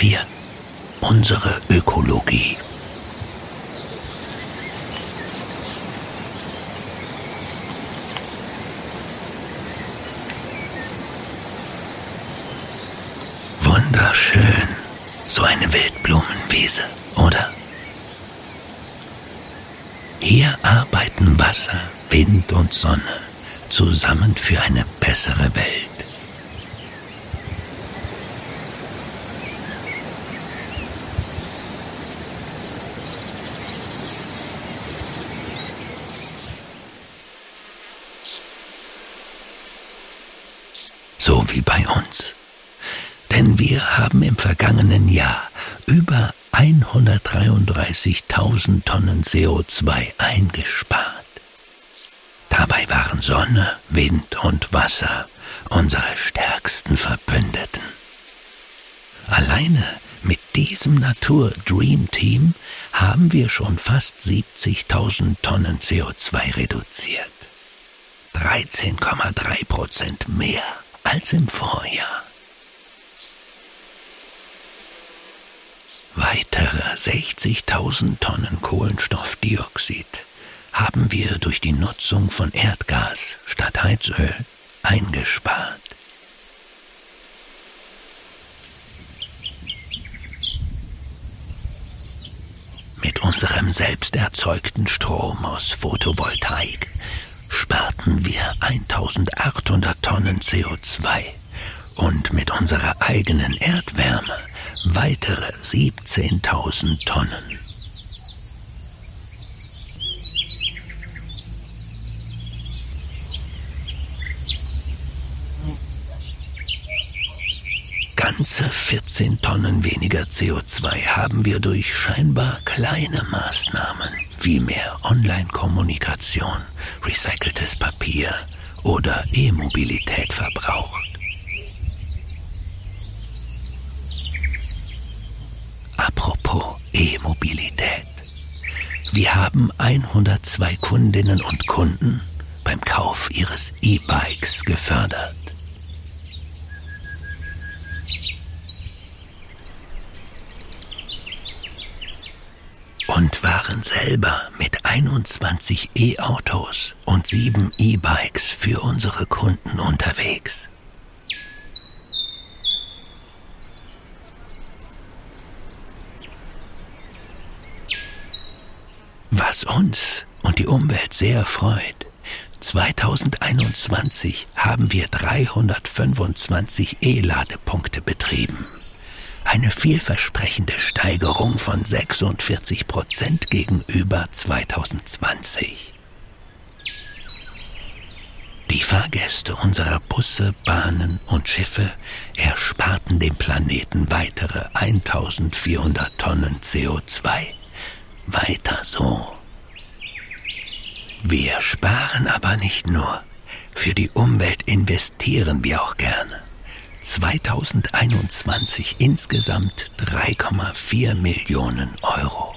wir unsere Ökologie. Wunderschön, so eine Wildblumenwiese, oder? Hier arbeiten Wasser, Wind und Sonne zusammen für eine bessere Welt. So wie bei uns. Denn wir haben im vergangenen Jahr über 133.000 Tonnen CO2 eingespart. Dabei waren Sonne, Wind und Wasser unsere stärksten Verbündeten. Alleine mit diesem Natur Dream Team haben wir schon fast 70.000 Tonnen CO2 reduziert. 13,3 Prozent mehr als im Vorjahr. Weitere 60.000 Tonnen Kohlenstoffdioxid haben wir durch die Nutzung von Erdgas statt Heizöl eingespart. Mit unserem selbst erzeugten Strom aus Photovoltaik sparten wir 1800 Tonnen CO2 und mit unserer eigenen Erdwärme weitere 17.000 Tonnen. Ganze 14 Tonnen weniger CO2 haben wir durch scheinbar kleine Maßnahmen wie mehr Online-Kommunikation, recyceltes Papier oder E-Mobilität verbraucht. Apropos E-Mobilität. Wir haben 102 Kundinnen und Kunden beim Kauf ihres E-Bikes gefördert. Und waren selber mit 21 E-Autos und 7 E-Bikes für unsere Kunden unterwegs. Was uns und die Umwelt sehr freut, 2021 haben wir 325 E-Ladepunkte betrieben. Eine vielversprechende Steigerung von 46 Prozent gegenüber 2020. Die Fahrgäste unserer Busse, Bahnen und Schiffe ersparten dem Planeten weitere 1400 Tonnen CO2. Weiter so. Wir sparen aber nicht nur. Für die Umwelt investieren wir auch gerne. 2021 insgesamt 3,4 Millionen Euro.